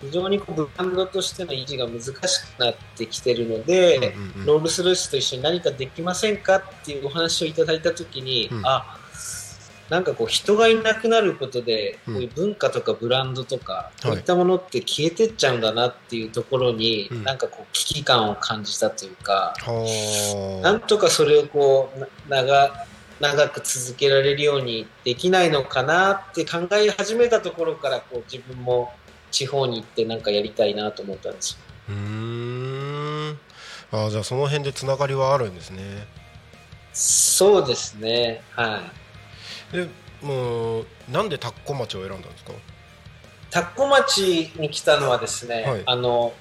非常にこうブランドとしての維持が難しくなってきてるので、うんうんうん。ロールス・ロイスと一緒に何かできませんかっていうお話をいただいた時に、うん。あなんかこう人がいなくなることで、うん。こういう文化とかブランドとか、い。こういったものって消えてっちゃうんだなっていうところに、うん。なんかこう危機感を感じたというか、はなんとかそれをこうな長長く続けられるようにできないのかなって考え始めたところからこう自分も地方に行ってなんかやりたいなと思ったんですよ。うーん。あじゃあその辺でつながりはあるんですね。そうですね。はい。でもうなんで田子町を選んだんですか？田子町に来たのはですね、はい。あの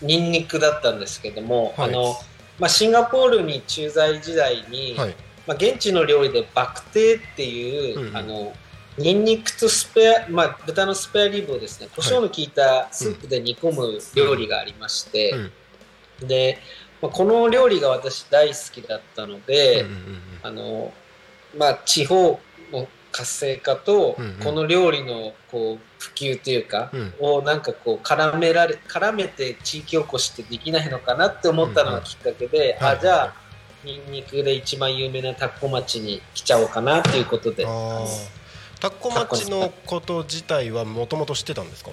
ニンニクだったんですけども、はい。あのまあ、シンガポールに駐在時代に、はい。まあ、現地の料理でバクテーっていう、うんうん。あのニンニクとスペア、まあ、豚のスペアリブをですね胡椒の効いたスープで煮込む料理がありまして、で、まあ、この料理が私大好きだったので、あのまあ、地方の活性化と、この料理のこう普及というか、うん。をなんかこう絡められ絡めて地域おこしってできないのかなって思ったのがきっかけで、はい。あじゃあニンニクで一番有名な田子町に来ちゃおうかなっていうことであー田子町のこと自体はもともと知ってたんですか？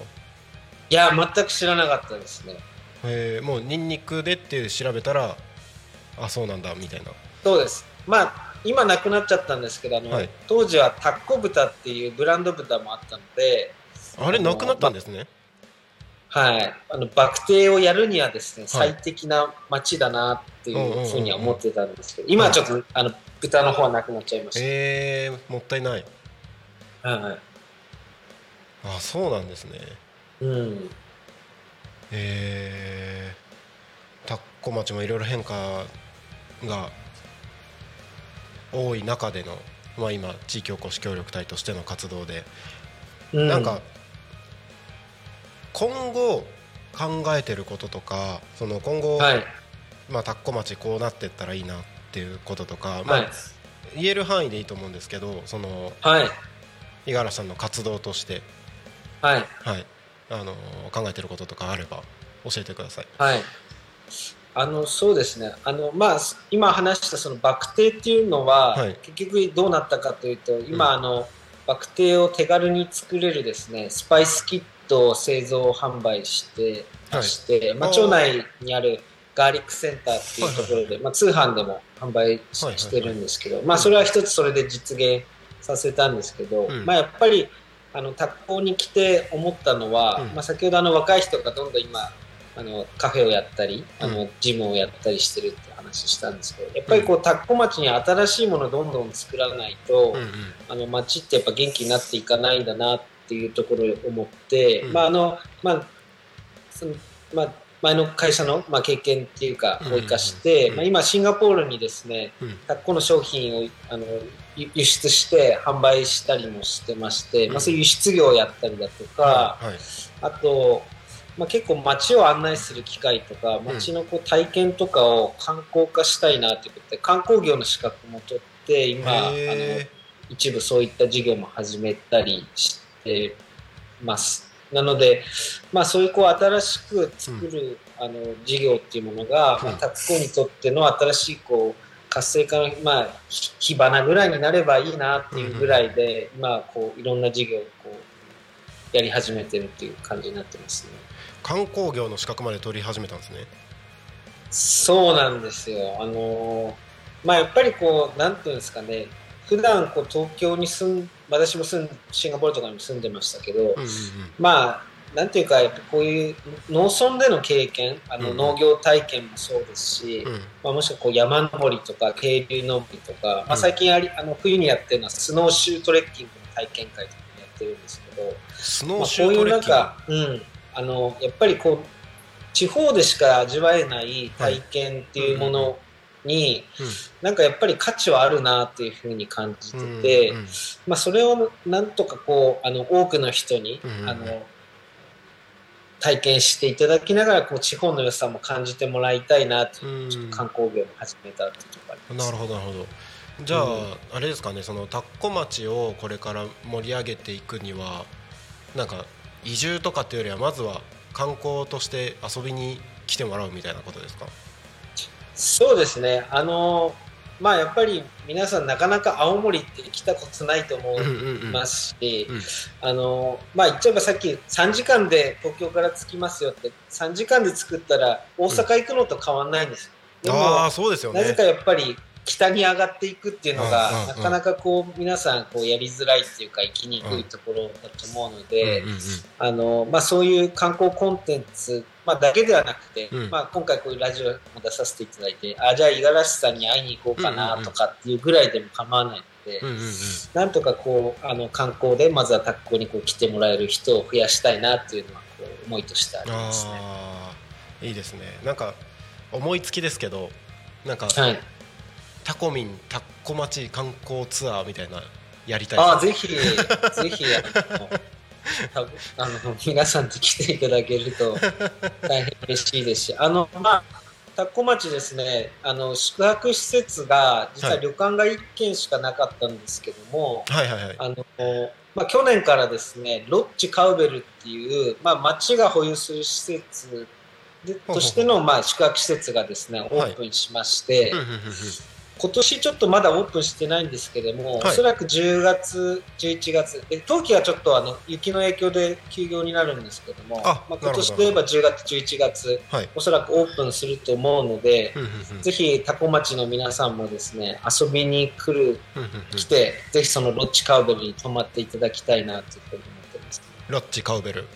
いや全く知らなかったですね。えーもうニンニクでって調べたらあそうなんだみたいな。そうです。まあ今なくなっちゃったんですけどあの、はい。当時はタッコ豚っていうブランド豚もあったのであれなくなったんですね。はい、あのバクテーをやるにはですね、はい。最適な街だなっていうふうには思ってたんですけど、今はちょっと、あの豚の方はなくなっちゃいました。えー、もったいないはいあそうなんですね。うん、えー、田子町もいろいろ変化が多い中での、まあ、今地域おこし協力隊としての活動で、うなんか今後考えてることとかその今後、はい、まあ、田子町こうなっていったらいいなっていうこととか、まあはい、言える範囲でいいと思うんですけどそのはい、五十嵐さんの活動として、はい、はい。あの考えてることとかあれば教えてください。はい。あのそうですね。あの、まあ、今話したそのバクテーっていうのは、はい。結局どうなったかというと今、あのバクテーを手軽に作れるですねスパイスキットを製造販売してまして、まあ、町内にあるガーリックセンターっていうところで、まあ、通販でも販売し,、はいはいはい。てるんですけど、まあ、それは一つそれで実現させたんですけど、うん。まあ、やっぱりあの宅校に来て思ったのは、うん。まあ、先ほどあの若い人がどんどん今あのカフェをやったりあうのジムをやったりしてるって話したんですけどやっぱりこう田子町に新しいものをどんどん作らないと、うんうん。あの町ってやっぱ元気になっていかないんだなっていうところを思って、うん。まああのまあそのまあ前の会社の、まあ、経験っていうかを生かして、うん。まあ、今シンガポールにですねうん。タコの商品をあの輸輸出して販売したりもしてまして、まあ、そういう輸出業をやったりだとか、はい。あと、まあ、結構街を案内する機会とか街のこう体験とかを観光化したいなということで観光業の資格も取って今あのへ一部そういった事業も始めたりしてます。なので、まあ、そういうこう新しく作る、あの事業っていうものが、まあ、うんタッコにとっての新しいこう活性化の、まあ、ひ火花ぐらいになればいいなっていうぐらいで、今こういろんな事業をこうやり始めてるっていう感じになってますね。観光業の資格まで取り始めたんですねそうなんですよ。あのまあやっぱりこうなんていうんですかね。普段こう東京に住ん私も住んシンガポールとかにも住んでましたけど、うんうんまあなんていうかやっぱこういう農村での経験あのうん農業体験もそうですし、うん。うんまあ、もしくはこう山登りとか渓流登りとか、まうんあ、最近ありあの冬にやってるのはスノーシュートレッキングの体験会とかもやってるんですけど、まあ、スノーシこういうュートレッキング？なんか、うん、あのやっぱりこう地方でしか味わえない体験っていうものに、なんかやっぱり価値はあるなっていうふうに感じてうんて、うん。まあ、それをなんとかこうあの多くの人に、うんあの体験していただきながらこう地方の良さも感じてもらいたいなと観光業も始めたとこ。なるほどなるほど。じゃあ、うん。あれですかねその田子町をこれから盛り上げていくにはなんか移住とかっていうよりはまずは観光として遊びに来てもらうみたいなことですか？そうですね。あのまあやっぱり皆さんなかなか青森って来たことないと思うんいうんうんますし、うん。あのまあ言っちゃえばさっき3時間で東京から着きますよって3時間で作ったら大阪行くのと変わんないんですよ。でもああそうですよね。なぜかやっぱり北に上がっていくっていうのが、うんうんうん。なかなかこう皆さんこうやりづらいっていうか生きにくいところだと思うので、うんうんうん。あのまあ、そういう観光コンテンツ、まあ、だけではなくて、うん。まあ、今回こういうラジオも出させていただいてあじゃあ五十嵐さんに会いに行こうかなとかっていうぐらいでも構わないので、うんうんうん。なんとかこうあの観光でまずはタッコにこう来てもらえる人を増やしたいなっていうのはこう思いとしてありますね。いいですね。なんか思いつきですけどなんか、はい。タコミンタコ町観光ツアーみたいなやりたいああ、ですぜひ、ぜひ、あの、皆さんと来ていただけると大変嬉しいですし、あの、まあ、田子町ですね、あの、宿泊施設が、実ははい。旅館が1軒しかなかったんですけども、はいはいはい。あの、まあ、去年からですね、ロッチカウベルっていう、まあ、町が保有する施設でとしての、まあ、宿泊施設がですね、オープンしまして、うんうんうんうん今年ちょっとまだオープンしてないんですけども、はい。おそらく10月、11月、で冬季はちょっとあの雪の影響で休業になるんですけども、あまあ、今年といえば10月、11月、はい。おそらくオープンすると思うので、ぜひ多古町の皆さんもですね遊びに来る、来て、ぜひそのロッチカウベルに泊まっていただきたいなというふうに思ってます、ロッチカウベル。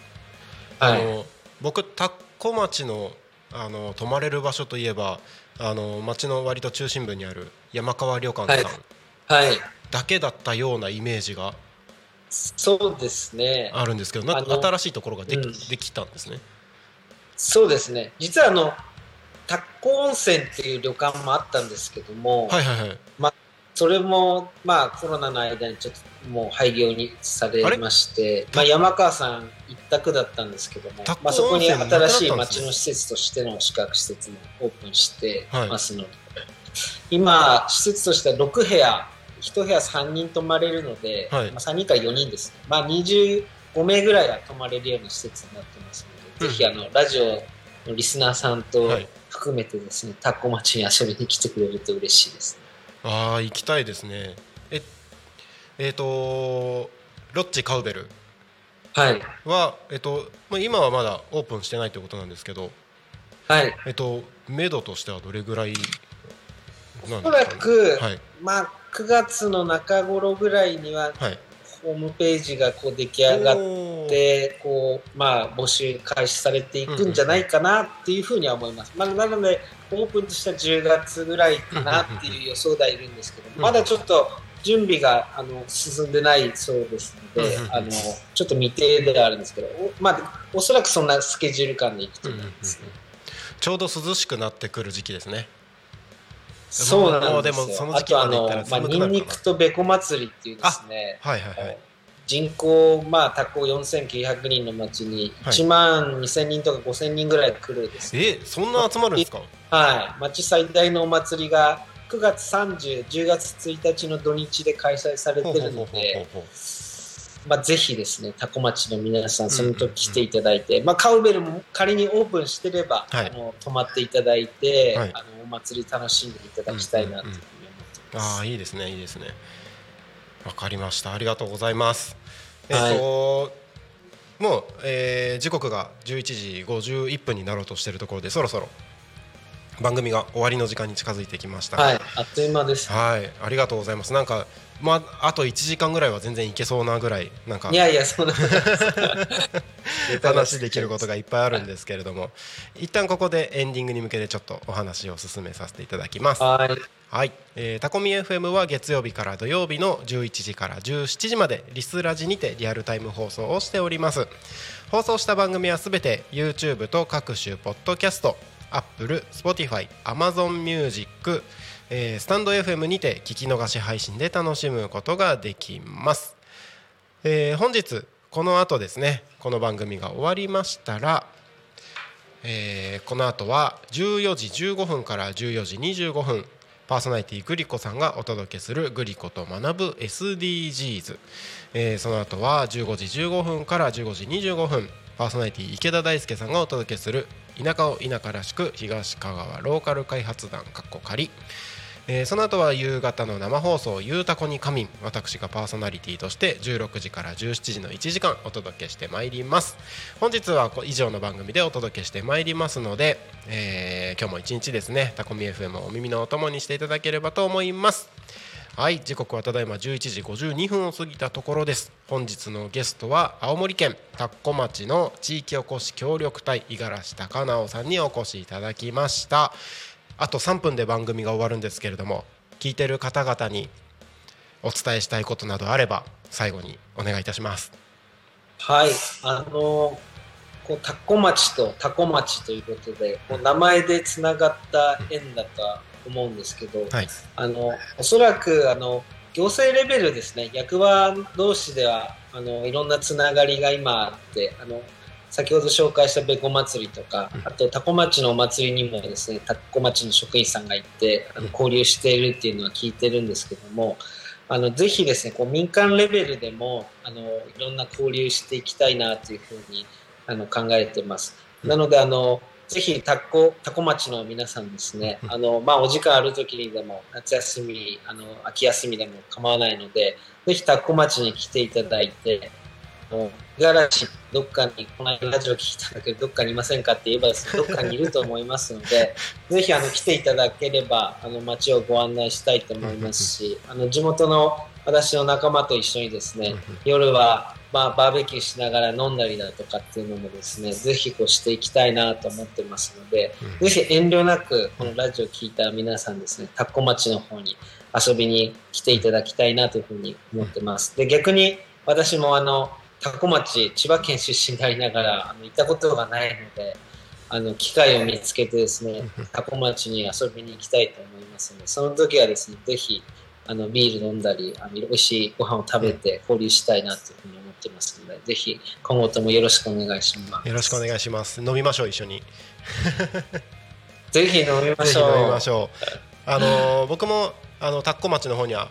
はい、あの僕田子町のあの泊まれる場所といえばあの町の割と中心部にある山川旅館さんはい、だけだったようなイメージがそうですね。あるんですけどな新しいところができ,、うんできたんですね。そうですね。実はあの、タッコ温泉っていう旅館もあったんですけども、はいはいはいそれも、まあ、コロナの間にちょっともう廃業にされまして、まあ、山川さん一択だったんですけどもまあ、そこに新しい町の施設としての宿泊施設もオープンしてはい。ますので、今、施設としては6部屋、1部屋3人泊まれるので、はい。まあ、3人から4人ですね、まあ、25名ぐらいは泊まれるような施設になってますので、うん。ぜひあのラジオのリスナーさんとはい。含めてですね、タッコ町に遊びに来てくれると嬉しいですね。ああ行きたいですね。ええーとロッチカウベルはい。はえっ、とまあ今はまだオープンしてないということなんですけどはい。えっ、と目処としてはどれぐらいなんおそらく、はい。まあ、9月の中頃ぐらいにははい。ホームページがこう出来上がってこう、まあ、募集開始されていくんじゃないかなっていうふうには思います、まあ、なのでオープンとしては10月ぐらいかなっていう予想ではいるんですけどうん。まだちょっと準備があの進んでないそうですのでうんあのちょっと未定ではあるんですけどお,、まあ、おそらくそんなスケジュール感でいくと思いますね。ちょうど涼しくなってくる時期ですね。そうなんですよ。でもそのあとあの、まあ、寒くなるかなニンニクとベコ祭りっていうですね、はいはいはい。人口、まあ、多古4900人の町にはい。1万2000人とか5000人ぐらい来るですね、えそんな集まるんですか？はい、町最大のお祭りが9月30、10月1日の土日で開催されてるので、まあ、ぜひですね、多古町の皆さん、その時来ていただいて、まあ、カウベルも仮にオープンしてれば、はい。あの泊まっていただいて、はい。あのお祭り楽しんでいただきたいなというふうに思ってます。ああいいですねいいですね。わかりました。ありがとうございます。えっ、はい。ともう、えー時刻が11時51分になろうとしているところでそろそろ番組が終わりの時間に近づいてきました。はい、あっという間です。はいありがとうございます。なんかまああと1時間ぐらいは全然いけそうなぐらいなんかいやいや、そんな 話できることがいっぱいあるんですけれども。一旦ここでエンディングに向けてちょっとお話を進めさせていただきます。はい。はい、えー、タコミ FM は月曜日から土曜日の11時から17時までリスラジにてリアルタイム放送をしております。放送した番組はすべて YouTube と各種ポッドキャスト Apple、Spotify、Amazon Music、スタンド FM にて聞き逃し配信で楽しむことができます、えー本日この後ですねこの番組が終わりましたらえーこの後は14時15分から14時25分パーソナリティグリコさんがお届けする「グリコと学ぶ SDGs」えーその後は15時15分から15時25分パーソナリティ池田大輔さんがお届けする「田舎を田舎らしく東香川ローカル開発団かっこ仮」えーその後は夕方の生放送「ゆうたこに仮眠」私がパーソナリティとして16時から17時の1時間お届けしてまいります。本日は以上の番組でお届けしてまいりますので、えー今日も一日ですねタコミ FM をお耳のお供にしていただければと思います。はい時刻はただいま11時52分を過ぎたところです。本日のゲストは青森県田子町の地域おこし協力隊五十嵐高直さんにお越しいただきました。あと3分で番組が終わるんですけれども聞いてる方々にお伝えしたいことなどあれば最後にお願いいたします。はい、あのこうタコ町とタコ町ということで、こう名前でつながった縁だとは思うんですけど、はい。あのおそらくあの行政レベルですね、役場同士ではあのいろんなつながりが今あって、あの先ほど紹介したべこ祭りとか、あとタコ町のお祭りにもですね、タコ町の職員さんが行ってあの交流しているっていうのは聞いてるんですけども、あのぜひですね、こう民間レベルでもあのいろんな交流していきたいなというふうにあの考えてます。なのであのぜひタコタコ町の皆さんですね、あのまあお時間ある時にでも夏休みあの秋休みでも構わないので、ぜひタコ町に来ていただいて、あの五十嵐どっかにこの間ラジオ聞いたんだけどどっかにいませんかって言えばですね、どっかにいると思いますので、ぜひあの来ていただければあの町をご案内したいと思いますし、あの地元の私の仲間と一緒にですね、夜はまあバーベキューしながら飲んだりだとかっていうのもですね、ぜひこうしていきたいなと思ってますので、ぜひ遠慮なくこのラジオを聞いた皆さんですね、タッコ町の方に遊びに来ていただきたいなというふうに思ってます。で逆に私もあのタコ町千葉県出身でありながらあの行ったことがないのであの機会を見つけてですねタコ町に遊びに行きたいと思いますのでその時はですねぜひあのビール飲んだりあの美味しいご飯を食べて交流したいなというふうに思ってますのでぜひ今後ともよろしくお願いします。よろしくお願いします。飲みましょう一緒に。ぜひ飲みましょう。飲みましょう。あのー僕もあの田子町の方には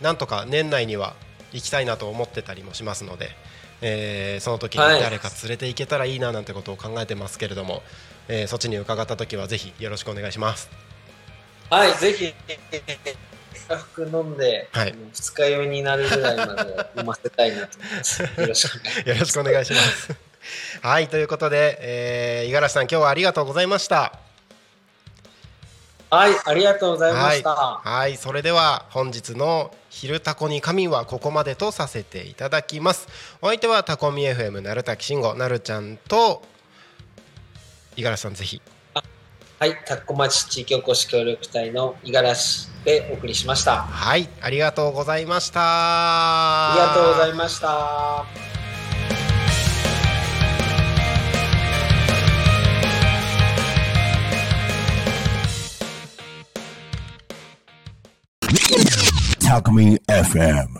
なんとか年内には行きたいなと思ってたりもしますので、えーその時にはい。誰か連れて行けたらいいななんてことを考えてますけれども、えーそっちに伺った時はぜひよろしくお願いします。はいぜひ深く飲んで、はい。二日酔いになるぐらいまで飲ませたいなと思います。よろしくお願いします。よろしくお願いします。はいということで、えー五十嵐さん今日はありがとうございました。はい、ありがとうございまはい、した。はい、それでは本日の昼タコに仮眠はここまでとさせていただきます。お相手はタコミ FM なるたきしんごなるちゃんと五十嵐さんぜひはい、田子町地域おこし協力隊の五十嵐でお送りしました。はいありがとうございました。ありがとうございました。Alchemy FM.